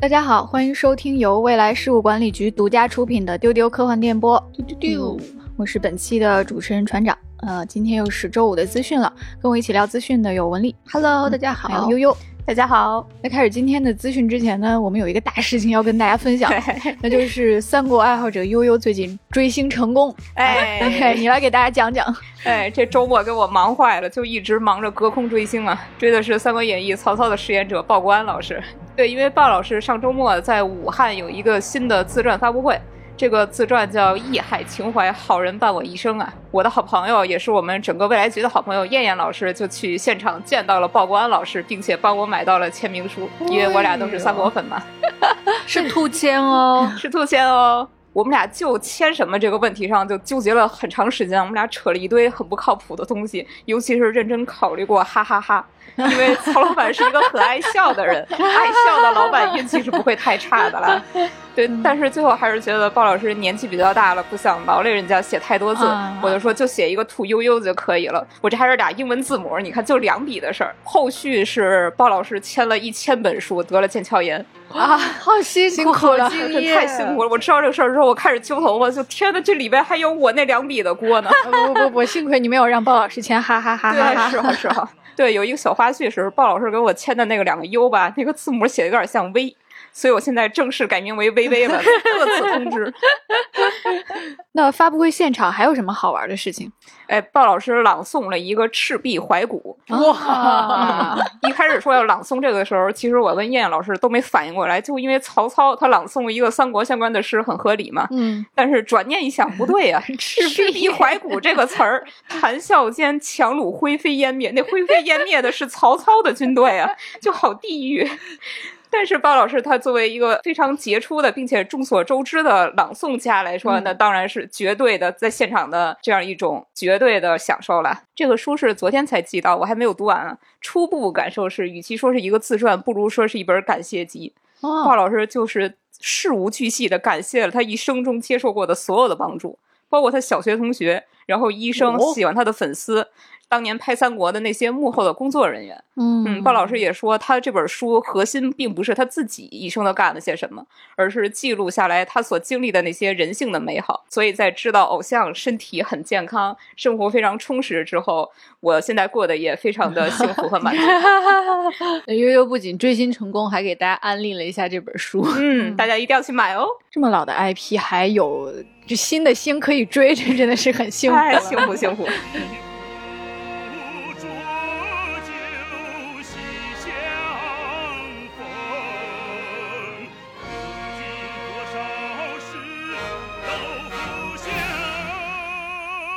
大家好，欢迎收听由未来事务管理局独家出品的《丢丢科幻电波》。丢丢丢，我是本期的主持人船长。呃，今天又是周五的资讯了，跟我一起聊资讯的有文丽，Hello，大家还有悠悠。大家好，在开始今天的资讯之前呢，我们有一个大事情要跟大家分享，那就是三国爱好者悠悠最近追星成功。哎，你来给大家讲讲。哎，这周末给我忙坏了，就一直忙着隔空追星啊，追的是《三国演义》曹操的饰演者鲍国安老师。对，因为鲍老师上周末在武汉有一个新的自传发布会。这个自传叫《义海情怀，好人伴我一生》啊！我的好朋友，也是我们整个未来局的好朋友燕燕老师，就去现场见到了鲍国安老师，并且帮我买到了签名书，因为我俩都是三国粉嘛。是兔签哦，是兔签哦。我们俩就签什么这个问题上就纠结了很长时间，我们俩扯了一堆很不靠谱的东西，尤其是认真考虑过，哈哈哈。因为曹老板是一个很爱笑的人，爱笑的老板运气是不会太差的啦。对，但是最后还是觉得鲍老师年纪比较大了，不想劳累人家写太多字，我就说就写一个兔悠悠就可以了。我这还是俩英文字母，你看就两笔的事儿。后续是鲍老师签了一千本书，得了腱鞘炎啊，好辛苦了，太辛苦了。我知道这个事儿之后，我开始揪头发，就天呐，这里边还有我那两笔的锅呢。不不不，幸亏你没有让鲍老师签，哈哈哈哈哈。是哈是哈。对，有一个小花絮是鲍老师给我签的那个两个 U 吧，那个字母写的有点像 V。所以我现在正式改名为微微了，特此通知。那发布会现场还有什么好玩的事情？哎，鲍老师朗诵了一个《赤壁怀古》。哇！一开始说要朗诵这个的时候，其实我跟燕燕老师都没反应过来，就因为曹操他朗诵一个三国相关的诗很合理嘛。嗯。但是转念一想，不对呀，《赤壁怀古》这个词儿，谈笑间樯橹灰飞烟灭，那灰飞烟灭的是曹操的军队啊，就好地狱。但是鲍老师他作为一个非常杰出的，并且众所周知的朗诵家来说，那当然是绝对的在现场的这样一种绝对的享受了。这个书是昨天才寄到，我还没有读完。初步感受是，与其说是一个自传，不如说是一本感谢集。鲍老师就是事无巨细的感谢了他一生中接受过的所有的帮助，包括他小学同学，然后医生，喜欢他的粉丝。当年拍三国的那些幕后的工作人员，嗯，鲍老师也说，他这本书核心并不是他自己一生都干了些什么，而是记录下来他所经历的那些人性的美好。所以在知道偶像身体很健康，生活非常充实之后，我现在过得也非常的幸福和满足。悠悠不仅追星成功，还给大家安利了一下这本书，嗯，大家一定要去买哦。这么老的 IP 还有就新的星可以追，这真的是很幸福，幸福幸福。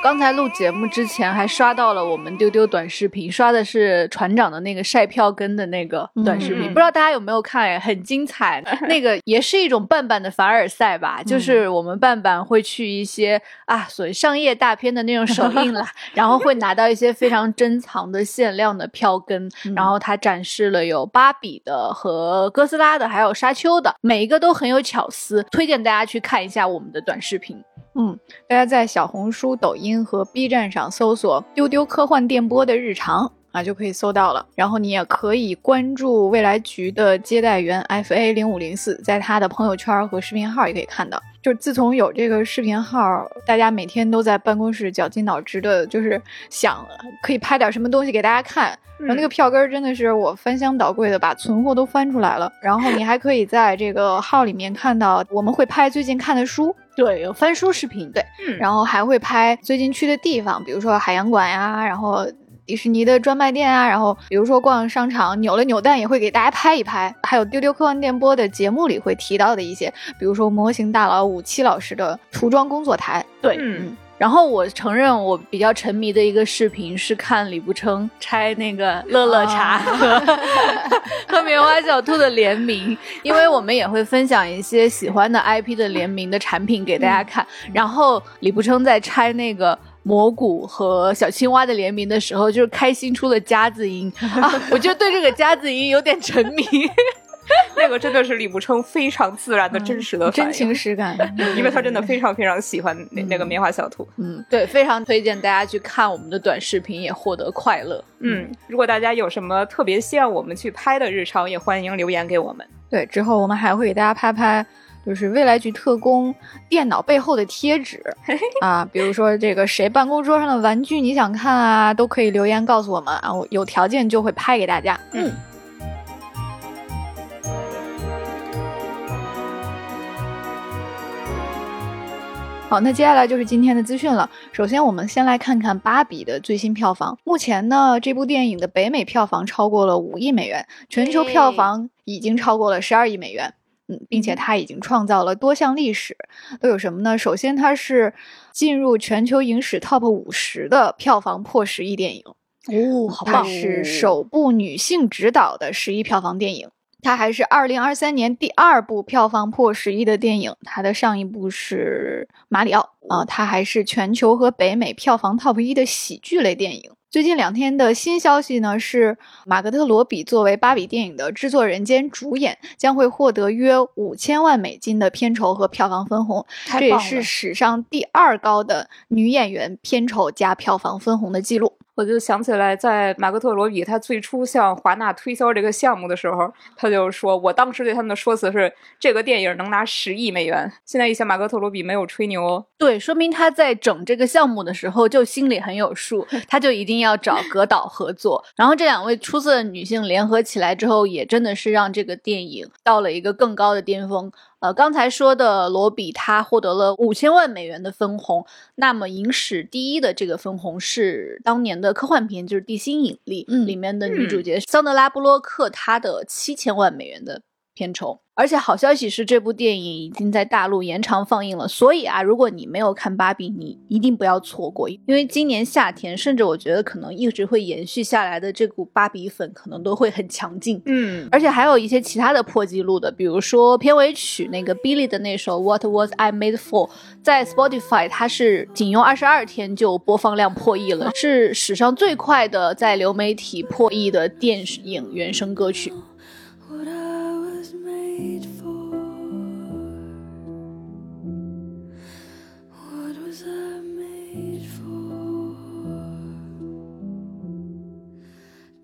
刚才录节目之前还刷到了我们丢丢短视频，刷的是船长的那个晒票根的那个短视频，不知道大家有没有看？很精彩，那个也是一种半版的凡尔赛吧，就是我们半版会去一些啊，所谓商业大片的那种首映啦，然后会拿到一些非常珍藏的限量的票根，然后他展示了有芭比的和哥斯拉的，还有沙丘的，每一个都很有巧思，推荐大家去看一下我们的短视频。嗯，大家在小红书、抖音和 B 站上搜索“丢丢科幻电波”的日常啊，就可以搜到了。然后你也可以关注未来局的接待员 FA 零五零四，在他的朋友圈和视频号也可以看到。就自从有这个视频号，大家每天都在办公室绞尽脑汁的，就是想可以拍点什么东西给大家看。然后那个票根真的是我翻箱倒柜的把存货都翻出来了。然后你还可以在这个号里面看到我们会拍最近看的书。对，有翻书视频，对，然后还会拍最近去的地方，比如说海洋馆呀，然后迪士尼的专卖店啊，然后比如说逛商场，扭了扭蛋也会给大家拍一拍，还有丢丢科幻电波的节目里会提到的一些，比如说模型大佬武七老师的涂装工作台，对，嗯。然后我承认，我比较沉迷的一个视频是看李不称拆那个乐乐茶 和 和棉花小兔的联名，因为我们也会分享一些喜欢的 IP 的联名的产品给大家看。然后李不称在拆那个蘑菇和小青蛙的联名的时候，就是开心出了夹子音啊！我就对这个夹子音有点沉迷。那个真的是李不称非常自然的真实的真情实感，因为他真的非常非常喜欢那那个棉花小兔。嗯，对，非常推荐大家去看我们的短视频，也获得快乐。嗯，如果大家有什么特别希望我们去拍的日常，也欢迎留言给我们。对，之后我们还会给大家拍拍，就是未来局特工电脑背后的贴纸 啊，比如说这个谁办公桌上的玩具你想看啊，都可以留言告诉我们啊，我有条件就会拍给大家。嗯。好，那接下来就是今天的资讯了。首先，我们先来看看《芭比》的最新票房。目前呢，这部电影的北美票房超过了五亿美元，全球票房已经超过了十二亿美元。嗯，并且它已经创造了多项历史，都有什么呢？首先，它是进入全球影史 TOP 五十的票房破十亿电影。哦，好棒！是首部女性执导的十亿票房电影。它还是二零二三年第二部票房破十亿的电影，它的上一部是《马里奥》啊，它还是全球和北美票房 top 一的喜剧类电影。最近两天的新消息呢，是马格特罗比作为芭比电影的制作人兼主演，将会获得约五千万美金的片酬和票房分红，这也是史上第二高的女演员片酬加票房分红的记录。我就想起来，在马格特罗比他最初向华纳推销这个项目的时候，他就说：“我当时对他们的说辞是，这个电影能拿十亿美元。”现在一想，马格特罗比没有吹牛，对，说明他在整这个项目的时候就心里很有数，他就一定要找格导合作。然后这两位出色的女性联合起来之后，也真的是让这个电影到了一个更高的巅峰。呃，刚才说的罗比，他获得了五千万美元的分红。那么影史第一的这个分红是当年的科幻片，就是《地心引力》里面的女主角桑德拉布洛克，她的七千万美元的片酬。而且好消息是，这部电影已经在大陆延长放映了。所以啊，如果你没有看《芭比》，你一定不要错过，因为今年夏天，甚至我觉得可能一直会延续下来的这股芭比粉，可能都会很强劲。嗯，而且还有一些其他的破纪录的，比如说片尾曲那个 Billy 的那首《What Was I Made For》，在 Spotify 它是仅用二十二天就播放量破亿了，是史上最快的在流媒体破亿的电影原声歌曲。made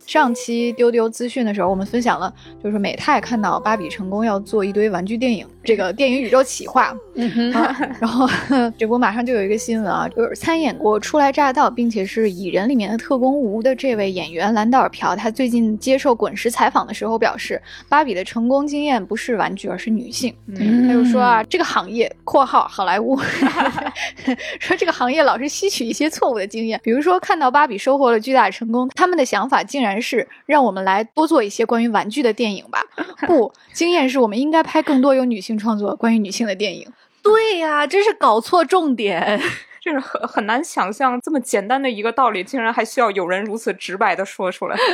上期丢丢资讯的时候，我们分享了，就是美泰看到芭比成功要做一堆玩具电影，这个电影宇宙企划。嗯然后这不马上就有一个新闻啊，就是参演过《初来乍到》并且是《蚁人》里面的特工吴的这位演员兰道尔朴，他最近接受滚石采访的时候表示，芭比的成功经验不是玩具，而是女性。他就说啊，这个行业（括号好莱坞 ） 说这个行业老是吸取一些错误的经验，比如说看到芭比收获了巨大成功，他们的想法竟然。是让我们来多做一些关于玩具的电影吧。不，经验是我们应该拍更多有女性创作关于女性的电影。对呀，真是搞错重点，就是很很难想象这么简单的一个道理，竟然还需要有人如此直白的说出来。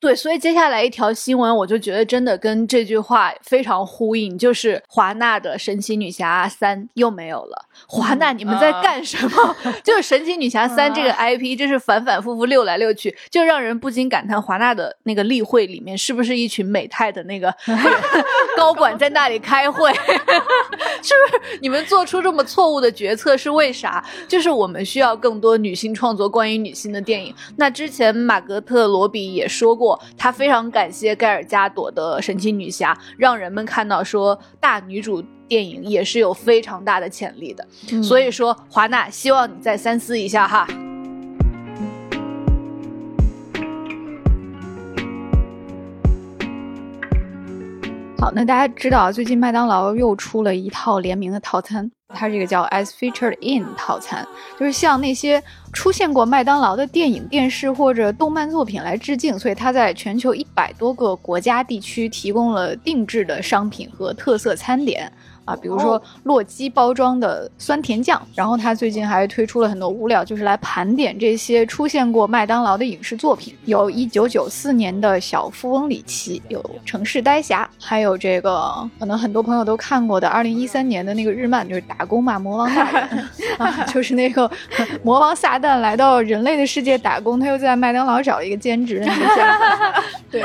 对，所以接下来一条新闻，我就觉得真的跟这句话非常呼应，就是华纳的神奇女侠三又没有了。华纳，你们在干什么？就是神奇女侠三这个 IP，就是反反复复溜来溜去，就让人不禁感叹华纳的那个例会里面是不是一群美泰的那个 高管在那里开会？是不是你们做出这么错误的决策是为啥？就是我们需要更多女性创作关于女性的电影。那之前马格特罗比也说过。他非常感谢盖尔加朵的神奇女侠，让人们看到说大女主电影也是有非常大的潜力的。所以说，华纳希望你再三思一下哈。好，那大家知道最近麦当劳又出了一套联名的套餐。它这个叫 As Featured In 套餐，就是向那些出现过麦当劳的电影、电视或者动漫作品来致敬，所以它在全球一百多个国家地区提供了定制的商品和特色餐点。啊，比如说洛基包装的酸甜酱，然后他最近还推出了很多物料，就是来盘点这些出现过麦当劳的影视作品，有一九九四年的小富翁里奇，有城市呆侠，还有这个可能很多朋友都看过的二零一三年的那个日漫，就是打工嘛，魔王大人。啊，就是那个 魔王撒旦来到人类的世界打工，他又在麦当劳找了一个兼职，对，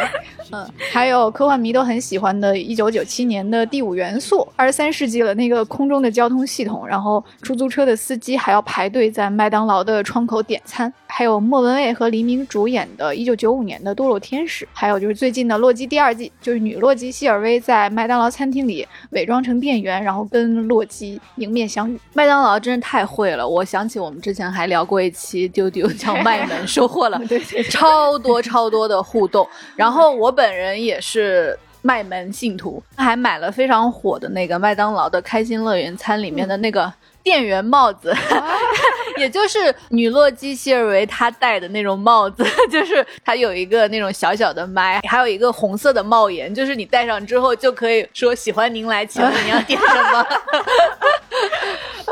嗯，还有科幻迷都很喜欢的1997年的第五元素，二十三。世纪了，那个空中的交通系统，然后出租车的司机还要排队在麦当劳的窗口点餐，还有莫文蔚和黎明主演的1995年的《堕落天使》，还有就是最近的《洛基》第二季，就是女洛基希尔薇在麦当劳餐厅里伪装成店员，然后跟洛基迎面相遇。麦当劳真是太会了！我想起我们之前还聊过一期丢丢 叫卖门，收获了对对超多超多的互动。然后我本人也是卖门信徒，还买了非常火的那个麦当劳的开心乐园餐里面的那个店员帽子，也就是女洛基希尔维她戴的那种帽子，就是它有一个那种小小的麦，还有一个红色的帽檐，就是你戴上之后就可以说喜欢您来，请问你要点什么？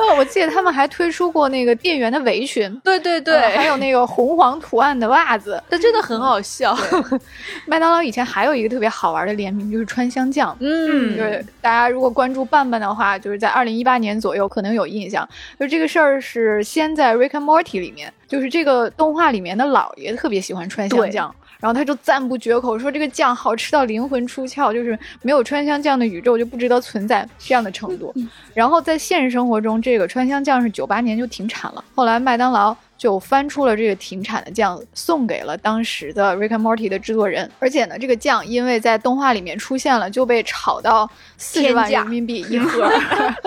呃，我记得他们还推出过那个店员的围裙，对对对，呃还有那个红黄图案的袜子。这真的很好笑。麦当劳以前还有一个特别好玩的联名，就是川香酱。嗯，就是大家如果关注伴伴的话，就是在二零一八年左右可能有印象。就这个事儿是先在《Rick and Morty》里面，就是这个动画里面的老爷特别喜欢川香酱。然后他就赞不绝口，说这个酱好吃到灵魂出窍，就是没有川香酱的宇宙就不值得存在这样的程度。然后在现实生活中，这个川香酱是九八年就停产了，后来麦当劳就翻出了这个停产的酱，送给了当时的《Rick and Morty》的制作人。而且呢，这个酱因为在动画里面出现了，就被炒到四十万人民币一盒。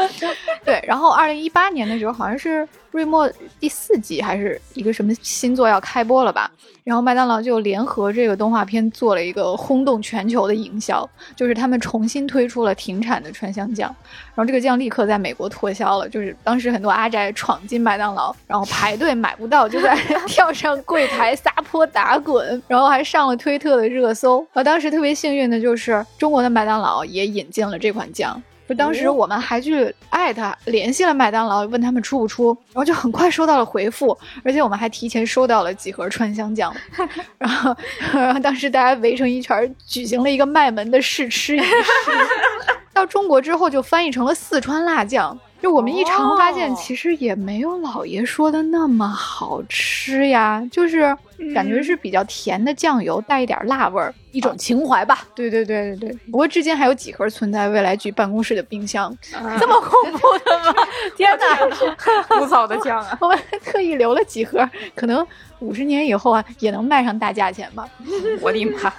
对，然后二零一八年的时候，好像是瑞莫第四季还是一个什么新作要开播了吧？然后麦当劳就联合这个动画片做了一个轰动全球的营销，就是他们重新推出了停产的川香酱，然后这个酱立刻在美国脱销了，就是当时很多阿宅闯进麦当劳，然后排队买不到，就在 跳上柜台撒泼打滚，然后还上了推特的热搜。我当时特别幸运的就是中国的麦当劳也引进了这款酱。就当时我们还去艾特联系了麦当劳，问他们出不出，然后就很快收到了回复，而且我们还提前收到了几盒川香酱，然后 然后当时大家围成一圈儿，举行了一个卖门的试吃仪式。到中国之后就翻译成了四川辣酱。就我们一尝发现，哦其实也没有老爷说的那么好吃呀，就是感觉是比较甜的酱油，带一点辣味儿。一种情怀吧。对对对对对，不过至今还有几盒存在未来局办公室的冰箱，这么恐怖的吗？天哪！枯燥的酱啊！我们还特意留了几盒，可能五十年以后啊也能卖上大价钱吧。我的妈！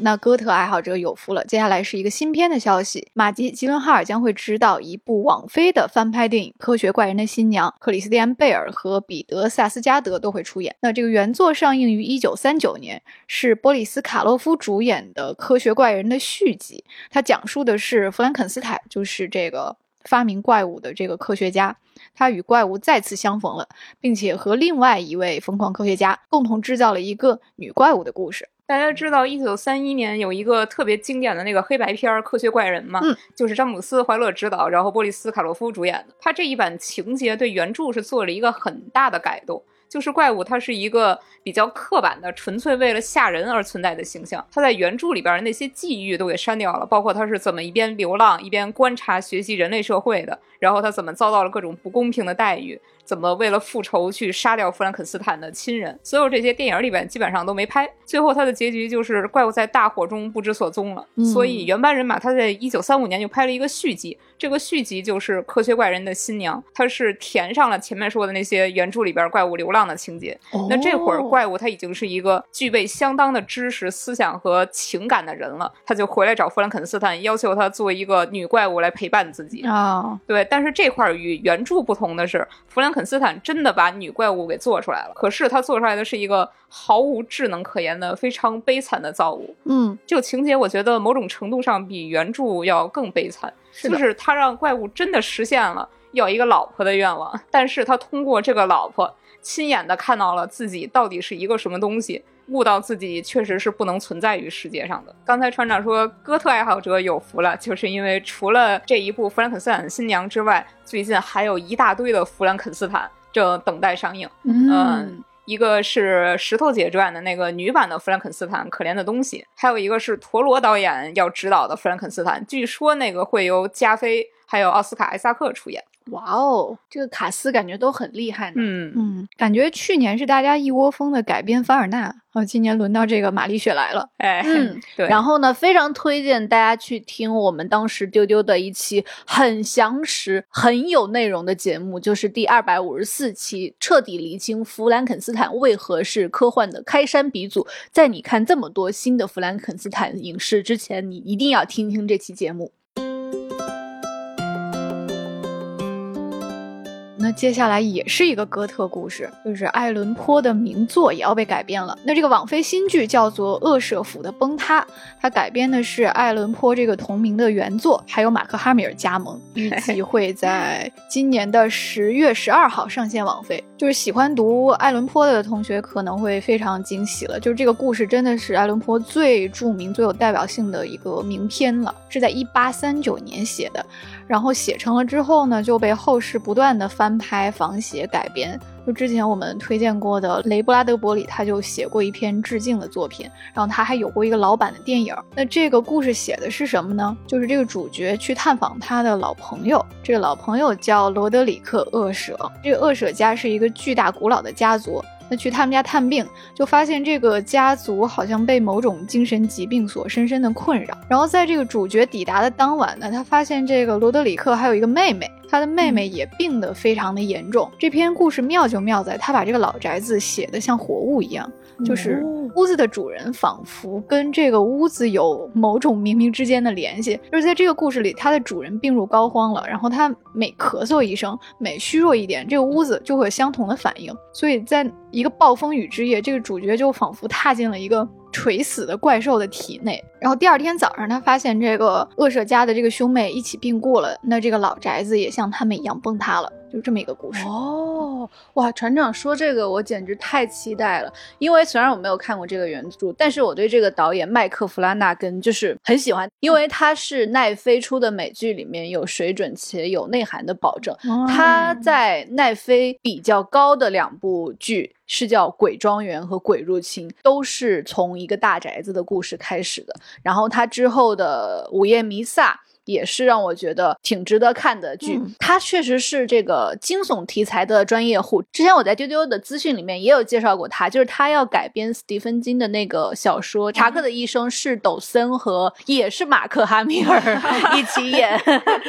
那哥特爱好者有福了。接下来是一个新片的消息，马吉·吉伦哈尔将会执导一部网飞的翻拍电影《科学怪人的新娘》，克里斯蒂安·贝尔和彼得·萨斯加德都会出演。那这个原作上映于一九三九年，是波里斯·卡洛夫主演的《科学怪人》的续集。它讲述的是弗兰肯斯坦，就是这个发明怪物的这个科学家。他与怪物再次相逢了，并且和另外一位疯狂科学家共同制造了一个女怪物的故事。大家知道，一九三一年有一个特别经典的那个黑白片儿《科学怪人》嘛？嗯，就是詹姆斯·怀勒执导，然后波利斯·卡洛夫主演的。他这一版情节对原著是做了一个很大的改动。就是怪物，它是一个比较刻板的、纯粹为了吓人而存在的形象。它在原著里边的那些际遇都给删掉了，包括它是怎么一边流浪一边观察学习人类社会的，然后他怎么遭到了各种不公平的待遇，怎么为了复仇去杀掉弗兰肯斯坦的亲人。所有这些电影里边基本上都没拍。最后他的结局就是怪物在大火中不知所踪了。嗯所以原班人马他在一九三五年就拍了一个续集，这个续集就是《科学怪人的新娘》，它是填上了前面说的那些原著里边怪物流浪的情节。那这会儿怪物他已经是一个具备相当的知识、思想和情感的人了，他就回来找弗兰肯斯坦，要求他做一个女怪物来陪伴自己。啊，对，但是这块儿与原著不同的是，弗兰肯斯坦真的把女怪物给做出来了，可是他做出来的是一个毫无智能可言的非常悲惨的造物。嗯，这个情节，我觉得某种程度上比原著要更悲惨，是的。就是。他让怪物真的实现了要一个老婆的愿望，但是他通过这个老婆，亲眼的看到了自己到底是一个什么东西，悟到自己确实是不能存在于世界上的。刚才船长说哥特爱好者有福了，就是因为除了这一部《弗兰肯斯坦新娘》之外，最近还有一大堆的弗兰肯斯坦正等待上映。嗯，一个是石头姐主演的那个女版的《弗兰肯斯坦：可怜的东西》，还有一个是陀螺导演要指导的《弗兰肯斯坦》，据说那个会由加菲还有奥斯卡·艾萨克出演。哇哦，这个卡斯感觉都很厉害呢。嗯嗯，感觉去年是大家一窝蜂的改编凡尔纳，哦，今年轮到这个玛丽雪来了。哎，嗯，对。然后呢，非常推荐大家去听我们当时丢丢的一期很详实、很有内容的节目，就是第二百五十四期，彻底厘清弗兰肯斯坦为何是科幻的开山鼻祖。在你看这么多新的弗兰肯斯坦影视之前，你一定要听听这期节目。那接下来也是一个哥特故事，就是爱伦坡的名作也要被改编了。那这个网飞新剧叫做《恶舍府的崩塌》，它改编的是爱伦坡这个同名的原作，还有马克哈米尔加盟，预计 会在今年的十月十二号上线网飞。就是喜欢读爱伦坡的同学可能会非常惊喜了，就是这个故事真的是爱伦坡最著名、最有代表性的一个名篇了，是在一八三九年写的。然后写成了之后呢，就被后世不断的翻拍、仿写、改编。就之前我们推荐过的雷布拉德伯里，他就写过一篇致敬的作品，然后他还有过一个老版的电影。那这个故事写的是什么呢？就是这个主角去探访他的老朋友，这个老朋友叫罗德里克·厄舍。这个厄舍家是一个巨大古老的家族。那去他们家探病，就发现这个家族好像被某种精神疾病所深深的困扰。然后在这个主角抵达的当晚呢，他发现这个罗德里克还有一个妹妹，他的妹妹也病得非常的严重。这篇故事妙就妙在，他把这个老宅子写得像活物一样，就是屋子的主人仿佛跟这个屋子有某种冥冥之间的联系。就是在这个故事里，他的主人病入膏肓了，然后他每咳嗽一声，每虚弱一点，这个屋子就会有相同的反应。所以在一个暴风雨之夜，这个主角就仿佛踏进了一个垂死的怪兽的体内。然后第二天早上，他发现这个恶舍家的这个兄妹一起病故了，那这个老宅子也像他们一样崩塌了。就这么一个故事哦，哇！船长说这个，我简直太期待了。因为虽然我没有看过这个原著，但是我对这个导演麦克弗拉纳根就是很喜欢，因为他是奈飞出的美剧里面有水准且有内涵的保证。他在奈飞比较高的两部剧是叫《鬼庄园》和《鬼入侵》，都是从一个大宅子的故事开始的。然后他之后的《午夜弥撒》。也是让我觉得挺值得看的剧，它确实是这个惊悚题材的专业户。之前我在丢丢的资讯里面也有介绍过他，就是他要改编斯蒂芬金的那个小说《查克的一生》，是抖森和也是马克哈米尔 一起演。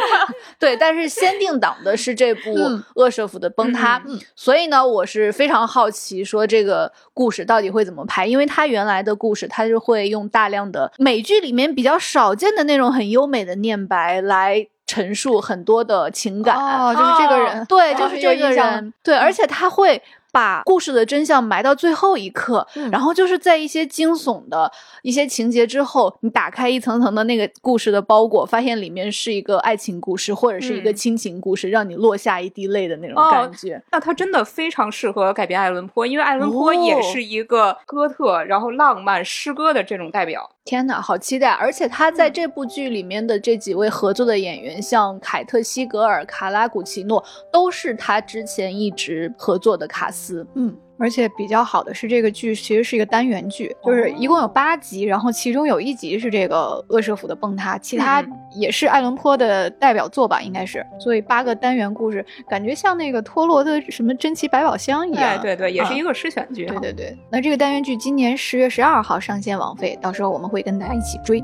对，但是先定档的是这部《恶舍府的崩塌》，所以呢，我是非常好奇说这个故事到底会怎么拍，因为他原来的故事他是会用大量的美剧里面比较少见的那种很优美的念。白来陈述很多的情感，哦，就是这个人，对，就是这个人，对，而且他会。把故事的真相埋到最后一刻，然后就是在一些惊悚的一些情节之后，你打开一层层的那个故事的包裹，发现里面是一个爱情故事或者是一个亲情故事，让你落下一滴泪的那种感觉。那他真的非常适合改编爱伦坡，因为爱伦坡也是一个哥特，然后浪漫诗歌的这种代表。天哪，好期待！而且他在这部剧里面的这几位合作的演员，像凯特·西格尔、卡拉古奇诺，都是他之前一直合作的卡斯。嗯。而且比较好的是，这个剧其实是一个单元剧，就是一共有八集，然后其中有一集是这个恶舍府的崩塌，其他也是爱伦坡的代表作吧，应该是。所以八个单元故事，感觉像那个托罗的什么珍奇百宝箱一样。对对，也是一个诗选剧。对对对。那这个单元剧今年十月十二号上线网费，到时候我们会跟大家一起追。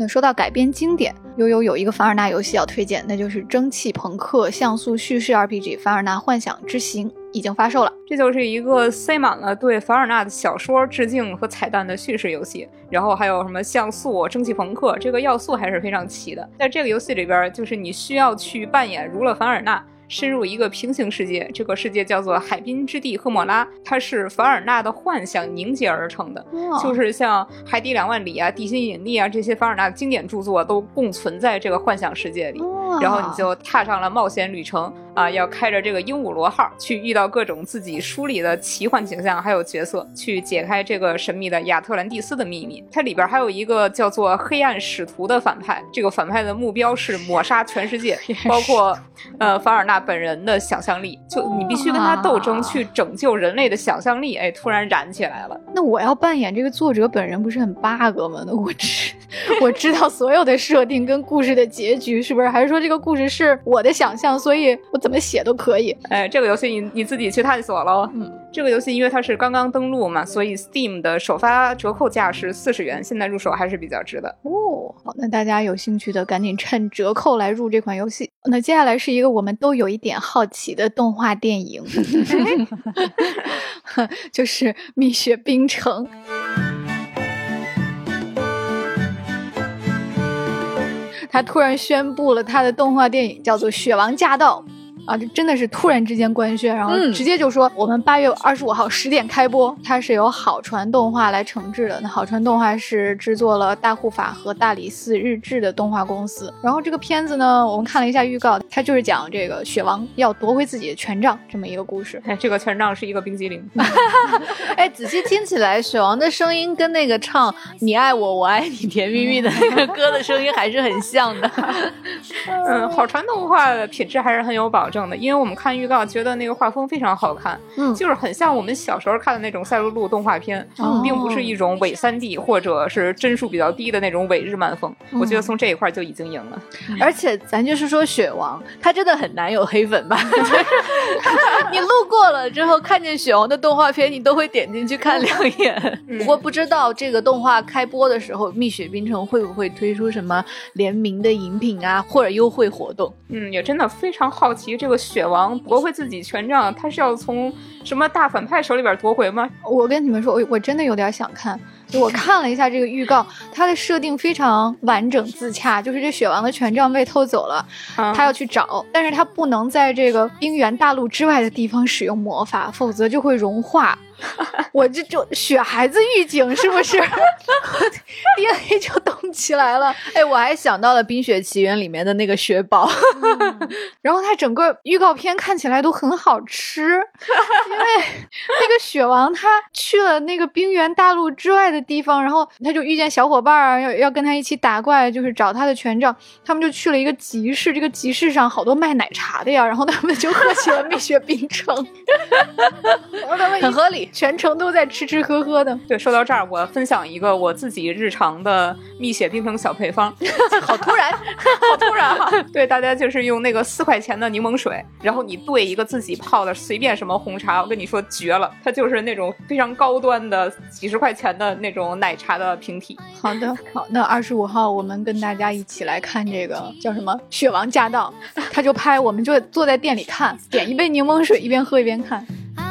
那说到改编经典，悠悠有一个凡尔纳游戏要推荐，那就是蒸汽朋克像素叙事 RPG《凡尔纳幻想之行》已经发售了。这就是一个塞满了对凡尔纳的小说致敬和彩蛋的叙事游戏，然后还有什么像素、蒸汽朋克，这个要素还是非常齐的。在这个游戏里边，就是你需要去扮演如了凡尔纳。深入一个平行世界，这个世界叫做海滨之地赫莫拉，它是凡尔纳的幻想凝结而成的，就是像《海底两万里》啊、《地心引力》啊这些凡尔纳经典著作都共存在这个幻想世界里。然后你就踏上了冒险旅程啊，要开着这个鹦鹉螺号去遇到各种自己书里的奇幻景象，还有角色，去解开这个神秘的亚特兰蒂斯的秘密。它里边还有一个叫做黑暗使徒的反派，这个反派的目标是抹杀全世界，包括呃凡尔纳本人的想象力，就你必须跟他斗争，去拯救人类的想象力。哎，突然燃起来了。那我要扮演这个作者本人，不是很 bug 吗？那我知我知道所有的设定跟故事的结局，是不是？还是说这个故事是我的想象，所以我怎么写都可以？哎，这个游戏你你自己去探索喽。嗯，这个游戏因为它是刚刚登录嘛，所以 Steam 的首发折扣价是四十元，现在入手还是比较值的。哦，好，那大家有兴趣的赶紧趁折扣来入这款游戏。那接下来是一个我们都有一点好奇的动画电影，就是《蜜雪冰城》。他突然宣布了他的动画电影叫做《雪王驾到》。啊，这真的是突然之间官宣，然后直接就说我们八月二十五号十点开播。它是由好传动画来承制的，那好传动画是制作了《大护法》和《大理寺日志》的动画公司。然后这个片子呢，我们看了一下预告，它就是讲这个雪王要夺回自己的权杖这么一个故事。哎，这个权杖是一个冰激凌。哎，仔细听起来，雪王的声音跟那个唱“你爱我，我爱你，甜蜜蜜”的那个歌的声音还是很像的。嗯，好传动画的品质还是很有保证。的，因为我们看预告，觉得那个画风非常好看，嗯，就是很像我们小时候看的那种赛璐璐动画片，并不是一种伪三 D 或者是帧数比较低的那种伪日漫风。我觉得从这一块就已经赢了。而且咱就是说，雪王他真的很难有黑粉吧？你路过了之后看见雪王的动画片，你都会点进去看两眼。不过不知道这个动画开播的时候，蜜雪冰城会不会推出什么联名的饮品啊，或者优惠活动？嗯，也真的非常好奇这。这个雪王夺回自己权杖，他是要从什么大反派手里边夺回吗？我跟你们说，我我真的有点想看。就我看了一下这个预告，它的设定非常完整自洽，就是这雪王的权杖被偷走了，他要去找，但是他不能在这个冰原大陆之外的地方使用魔法，否则就会融化。我这就雪孩子预警是不是？DNA 就动起来了。哎，我还想到了《冰雪奇缘》里面的那个雪宝，然后它整个预告片看起来都很好吃，因为那个雪王他去了那个冰原大陆之外的地方，然后他就遇见小伙伴儿要要跟他一起打怪，就是找他的权杖。他们就去了一个集市，这个集市上好多卖奶茶的呀，然后他们就喝起了蜜雪冰城，很合理。全程都在吃吃喝喝的。对，说到这儿，我分享一个我自己日常的蜜雪冰城小配方。好突然，好突然哈！对，大家就是用那个四块钱的柠檬水，然后你兑一个自己泡的随便什么红茶，我跟你说绝了，它就是那种非常高端的几十块钱的那种奶茶的瓶体。好的，好，那二十五号我们跟大家一起来看这个叫什么《雪王驾到》，他就拍，我们就坐在店里看，点一杯柠檬水，一边喝一边看。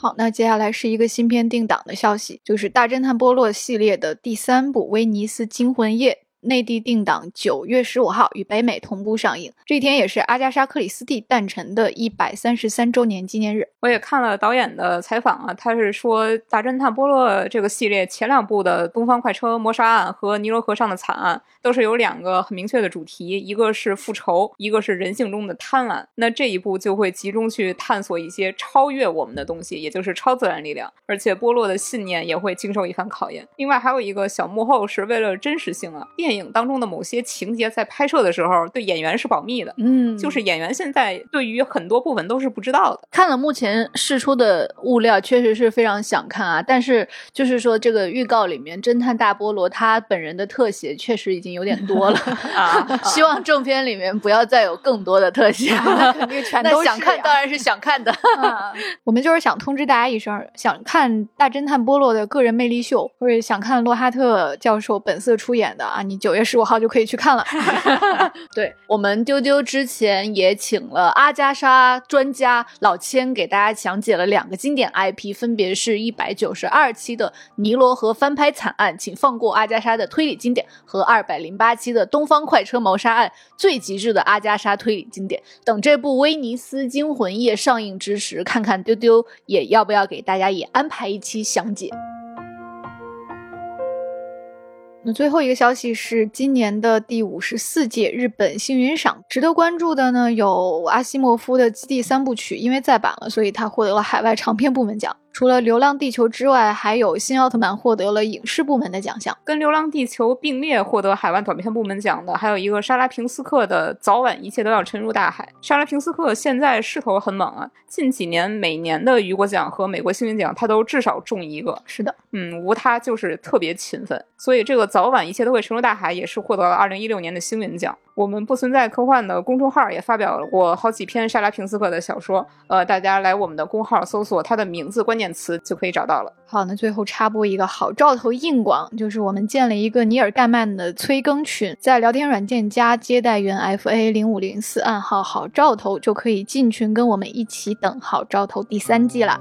好，那接下来是一个新片定档的消息，就是《大侦探波洛》系列的第三部《威尼斯惊魂夜》。内地定档九月十五号与北美同步上映，这一天也是阿加莎·克里斯蒂诞辰的一百三十三周年纪念日。我也看了导演的采访啊，他是说《大侦探波洛》这个系列前两部的《东方快车谋杀案》和《尼罗河上的惨案》都是有两个很明确的主题，一个是复仇，一个是人性中的贪婪。那这一部就会集中去探索一些超越我们的东西，也就是超自然力量，而且波洛的信念也会经受一番考验。另外还有一个小幕后是为了真实性啊。影当中的某些情节在拍摄的时候对演员是保密的，嗯，就是演员现在对于很多部分都是不知道的。看了目前释出的物料，确实是非常想看啊。但是就是说这个预告里面，侦探大菠萝他本人的特写确实已经有点多了 啊。希望正片里面不要再有更多的特写，那 肯定全都想看，当然是想看的。我们就是想通知大家一声，想看大侦探波洛的个人魅力秀，或者想看洛哈特教授本色出演的啊，你。九月十五号就可以去看了。对我们丢丢之前也请了阿加莎专家老千给大家讲解了两个经典 IP，分别是一百九十二期的《尼罗河翻拍惨案》，请放过阿加莎的推理经典，和二百零八期的《东方快车谋杀案》，最极致的阿加莎推理经典。等这部《威尼斯惊魂夜》上映之时，看看丢丢也要不要给大家也安排一期详解。最后一个消息是，今年的第五十四届日本星云赏，值得关注的呢有阿西莫夫的《基地三部曲》，因为再版了，所以他获得了海外长篇部门奖。除了《流浪地球》之外，还有《新奥特曼》获得了影视部门的奖项。跟《流浪地球》并列获得海外短片部门奖的，还有一个莎拉平斯克的《早晚一切都要沉入大海》。莎拉平斯克现在势头很猛啊，近几年每年的雨果奖和美国新闻奖，他都至少中一个。是的，嗯，无他就是特别勤奋，所以这个《早晚一切都会沉入大海》也是获得了二零一六年的星云奖。我们不存在科幻的公众号也发表过好几篇莎拉平斯克的小说，呃，大家来我们的公号搜索他的名字关键词就可以找到了。好，那最后插播一个好兆头硬广，就是我们建了一个尼尔盖曼的催更群，在聊天软件加接待员 F A 零五零四暗号好兆头就可以进群跟我们一起等好兆头第三季啦。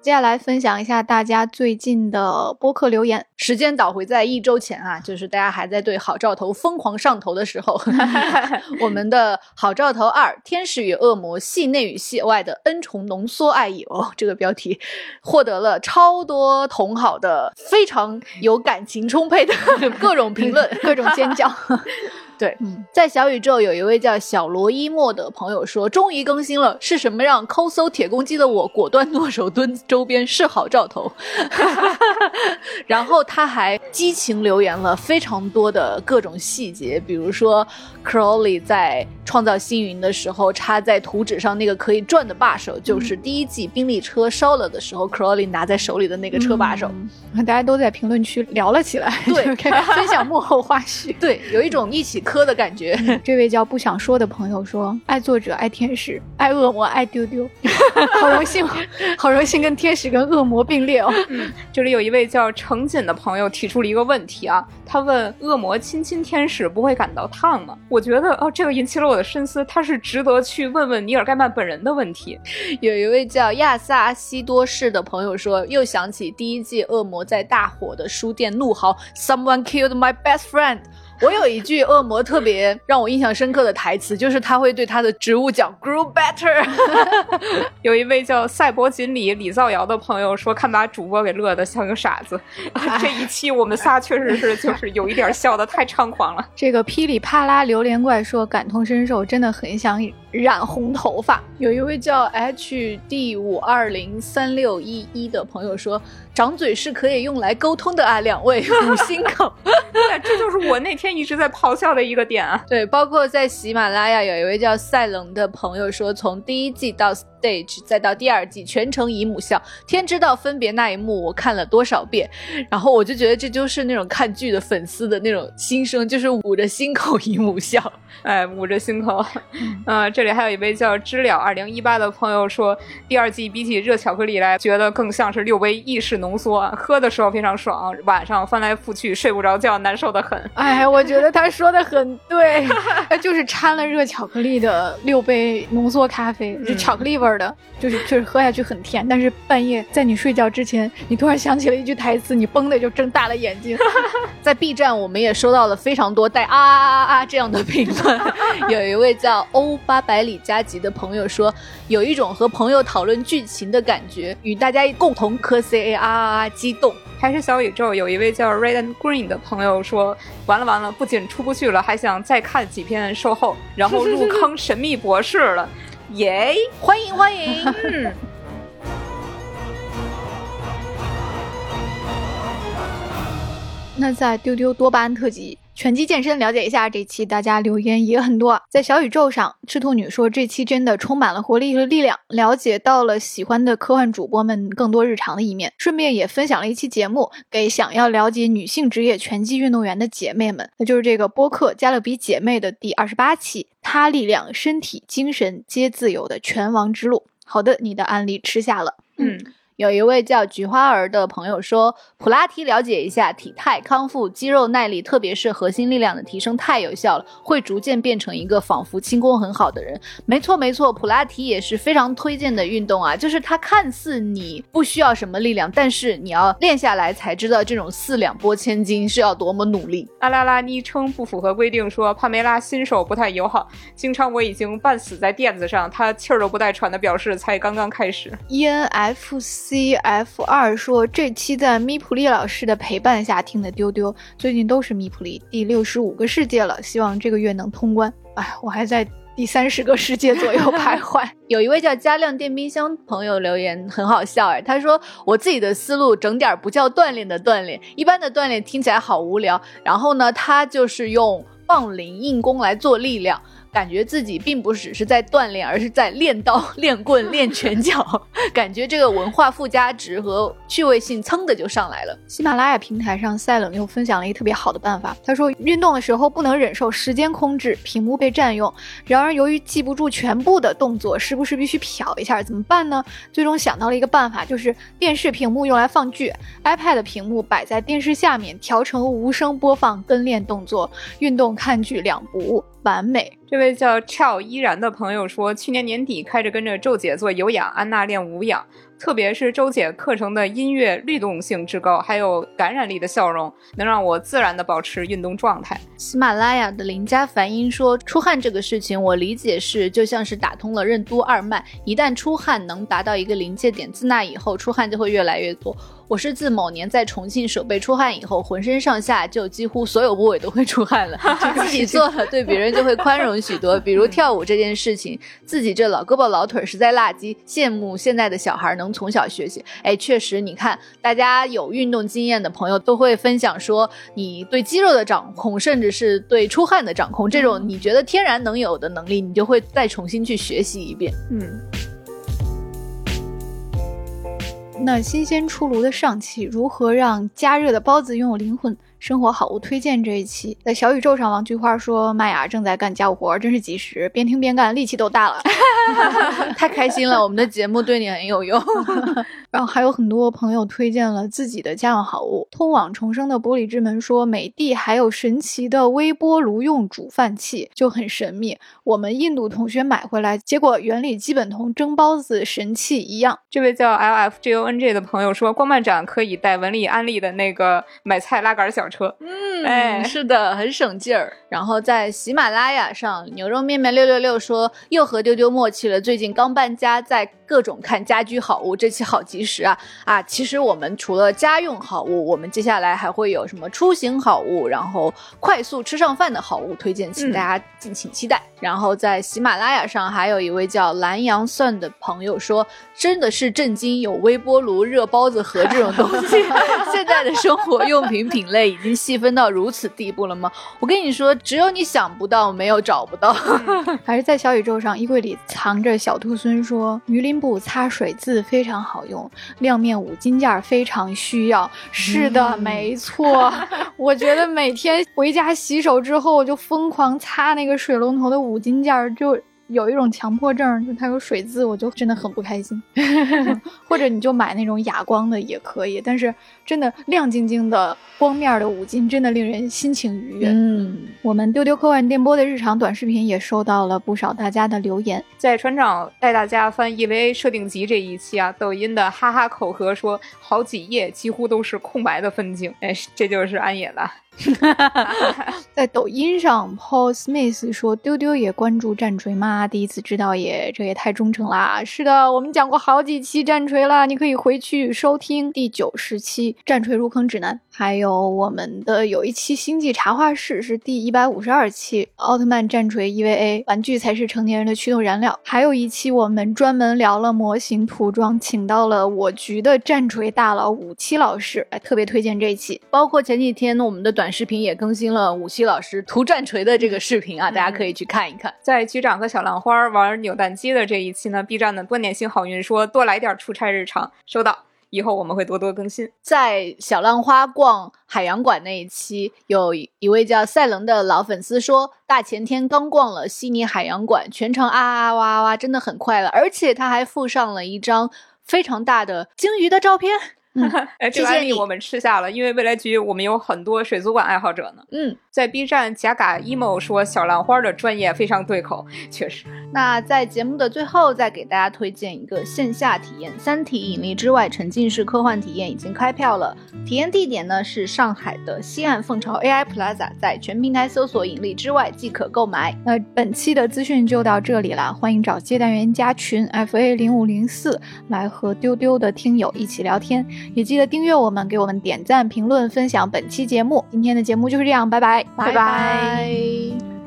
接下来分享一下大家最近的播客留言。时间倒回在一周前啊，就是大家还在对好兆头疯狂上头的时候，我们的好兆头二《天使与恶魔：戏内与戏外的恩宠浓缩爱意》哦》这个标题获得了超多同好的非常有感情充沛的 各种评论、各种尖叫。对，嗯在小宇宙有一位叫小罗伊莫的朋友说，终于更新了，是什么让抠搜铁公鸡的我果断剁手蹲周边是好兆头？然后他还激情留言了非常多的各种细节，比如说 Crowley 在创造星云的时候插在图纸上那个可以转的把手，就是第一季宾利车烧了的时候 Crowley 拿在手里的那个车把手。大家都在评论区聊了起来，对，分享幕后花絮，对，有一种一起。磕的感觉。这位叫不想说的朋友说：“爱作者，爱天使，爱恶魔，爱丢丢。好荣幸，好荣幸跟天使跟恶魔并列哦。”这里有一位叫程锦的朋友提出了一个问题啊，他问：“恶魔亲亲天使不会感到烫吗？”我觉得哦，这个引起了我的深思，他是值得去问问尼尔盖曼本人的问题。有一位叫亚萨西多士的朋友说：“又想起第一季恶魔在大火的书店怒嚎：‘Someone killed my best friend’。”我有一句恶魔特别让我印象深刻的台词，就是他会对他的植物讲 “grow better”。有一位叫赛博锦鲤李造谣的朋友说，看把主播给乐的像个傻子。这一期我们仨确实是就是有一点笑的太猖狂了。这个噼里啪啦榴莲怪说感同身受，真的很想染红头发。有一位叫 H D 五二零三六一一的朋友说，长嘴是可以用来沟通的啊，两位 五星口。对，这就是我那天。一直在咆哮的一个点啊，对，包括在喜马拉雅有一位叫赛冷的朋友说，从第一季到 stage 再到第二季，全程姨母笑，天知道分别那一幕我看了多少遍，然后我就觉得这就是那种看剧的粉丝的那种心声，就是捂着心口姨母笑，哎，捂着心口。嗯，这里还有一位叫知了二零一八的朋友说，第二季比起热巧克力来，觉得更像是六杯意式浓缩，喝的时候非常爽，晚上翻来覆去睡不着觉，难受的很。哎，我。觉得他说的很对，就是掺了热巧克力的六杯浓缩咖啡，是巧克力味儿的，就是就是喝下去很甜。但是半夜在你睡觉之前，你突然想起了一句台词，你嘣的就睁大了眼睛。在 B 站，我们也收到了非常多带啊啊啊啊这样的评论。有一位叫欧八百里加急的朋友说，有一种和朋友讨论剧情的感觉，与大家共同磕 C A 啊啊啊激动。还是小宇宙有一位叫 Red and Green 的朋友说，完了完了，不仅出不去了，还想再看几篇售后，然后入坑神秘博士了，耶！欢迎欢迎。那在丢丢多巴胺特辑。拳击健身了解一下，这期大家留言也很多，在小宇宙上，赤兔女说这期真的充满了活力和力量，了解到了喜欢的科幻主播们更多日常的一面，顺便也分享了一期节目给想要了解女性职业拳击运动员的姐妹们，那就是这个播客《加勒比姐妹》的第二十八期，她力量、身体、精神皆自由的拳王之路。好的，你的案例吃下了，嗯。有一位叫菊花儿的朋友说，普拉提了解一下体态康复、肌肉耐力，特别是核心力量的提升太有效了，会逐渐变成一个仿佛轻功很好的人。没错没错，普拉提也是非常推荐的运动啊，就是它看似你不需要什么力量，但是你要练下来才知道这种四两拨千斤是要多么努力。阿拉拉昵称不符合规定，说帕梅拉新手不太友好，经常我已经半死在垫子上，他气儿都不带喘的表示才刚刚开始。E N F C C F 二说，这期在咪普利老师的陪伴下听的丢丢，最近都是咪普利第六十五个世界了，希望这个月能通关。哎，我还在第三十个世界左右徘徊。有一位叫加亮电冰箱朋友留言很好笑哎，他说我自己的思路整点不叫锻炼的锻炼，一般的锻炼听起来好无聊。然后呢，他就是用棒铃硬功来做力量。感觉自己并不只是在锻炼，而是在练刀、练棍、练拳脚。感觉这个文化附加值和趣味性噌的就上来了。喜马拉雅平台上，赛冷又分享了一个特别好的办法。他说，运动的时候不能忍受时间空制，屏幕被占用。然而，由于记不住全部的动作，时不时必须瞟一下？怎么办呢？最终想到了一个办法，就是电视屏幕用来放剧，iPad 屏幕摆在电视下面，调成无声播放，跟练动作，运动看剧两不误。完美，这位叫俏依然的朋友说，去年年底开始跟着周姐做有氧，安娜练无氧。特别是周姐课程的音乐律动性之高，还有感染力的笑容，能让我自然的保持运动状态。喜马拉雅的林家梵音说，出汗这个事情，我理解是就像是打通了任督二脉，一旦出汗能达到一个临界点，自那以后出汗就会越来越多。我是自某年在重庆手背出汗以后，浑身上下就几乎所有部位都会出汗了。自己做了，对别人就会宽容许多。比如跳舞这件事情，自己这老胳膊老腿实在垃圾，羡慕现在的小孩能从小学习。哎，确实，你看大家有运动经验的朋友都会分享说，你对肌肉的掌控，甚至是对出汗的掌控，这种你觉得天然能有的能力，你就会再重新去学习一遍。嗯。那新鲜出炉的上汽，如何让加热的包子拥有灵魂？生活好物推荐这一期，在小宇宙上，王菊花说：“麦雅正在干家务活，真是及时，边听边干，力气都大了，太开心了！我们的节目对你很有用。”然后还有很多朋友推荐了自己的家用好物。通往重生的玻璃之门说，美的还有神奇的微波炉用煮饭器，就很神秘。我们印度同学买回来，结果原理基本同蒸包子神器一样。这位叫 L F J O N J 的朋友说，光漫展可以带文丽安利的那个买菜拉杆小。车，嗯，哎，是的，很省劲儿。然后在喜马拉雅上，牛肉面面六六六说又和丢丢默契了。最近刚搬家，在各种看家居好物，这期好及时啊啊！其实我们除了家用好物，我们接下来还会有什么出行好物，然后快速吃上饭的好物推荐，请大家敬请期待。然后在喜马拉雅上，还有一位叫蓝洋蒜的朋友说，真的是震惊，有微波炉、热包子盒这种东西。现在的生活用品品类已经细分到如此地步了吗？我跟你说，只有你想不到，没有找不到。还是在小宇宙上，衣柜里藏着小兔孙说，鱼鳞布擦水渍非常好用，亮面五金件非常需要。是的，没错。我觉得每天回家洗手之后，我就疯狂擦那个水龙头的。五金件儿就有一种强迫症，就它有水渍，我就真的很不开心。或者你就买那种哑光的也可以，但是真的亮晶晶的光面的五金真的令人心情愉悦。嗯，我们丢丢科幻电波的日常短视频也收到了不少大家的留言。在船长带大家翻 EVA 设定集这一期啊，抖音的哈哈口和说好几页几乎都是空白的分镜，哎，这就是安野了。在抖音上，Paul Smith 说：“丢丢也关注战锤吗？第一次知道耶，这也太忠诚啦！”是的，我们讲过好几期战锤了，你可以回去收听第九十期《战锤入坑指南》，还有我们的有一期星际茶话室是第一百五十二期《奥特曼战锤 EVA》，玩具才是成年人的驱动燃料。还有一期我们专门聊了模型涂装，请到了我局的战锤大佬武七老师，哎，特别推荐这一期。包括前几天我们的短。视频也更新了武七老师涂战锤的这个视频啊，大家可以去看一看。在局长和小浪花玩扭蛋机的这一期呢，B 站的多年星好运说多来点出差日常，收到，以后我们会多多更新。在小浪花逛海洋馆那一期，有一位叫赛伦的老粉丝说，大前天刚逛了悉尼海洋馆，全程啊啊哇哇，真的很快乐，而且他还附上了一张。非常大的鲸鱼的照片。哎，这个案例我们吃下了，因为未来局我们有很多水族馆爱好者呢。嗯，在 B 站贾嘎 emo 说小兰花的专业非常对口，确实。那在节目的最后，再给大家推荐一个线下体验，《三体：引力之外》沉浸式科幻体验已经开票了。体验地点呢是上海的西岸凤巢 AI Plaza，在全平台搜索“引力之外”即可购买。那本期的资讯就到这里了，欢迎找接待员加群 FA 零五零四来和丢丢的听友一起聊天。也记得订阅我们，给我们点赞、评论、分享本期节目。今天的节目就是这样，拜拜，拜拜。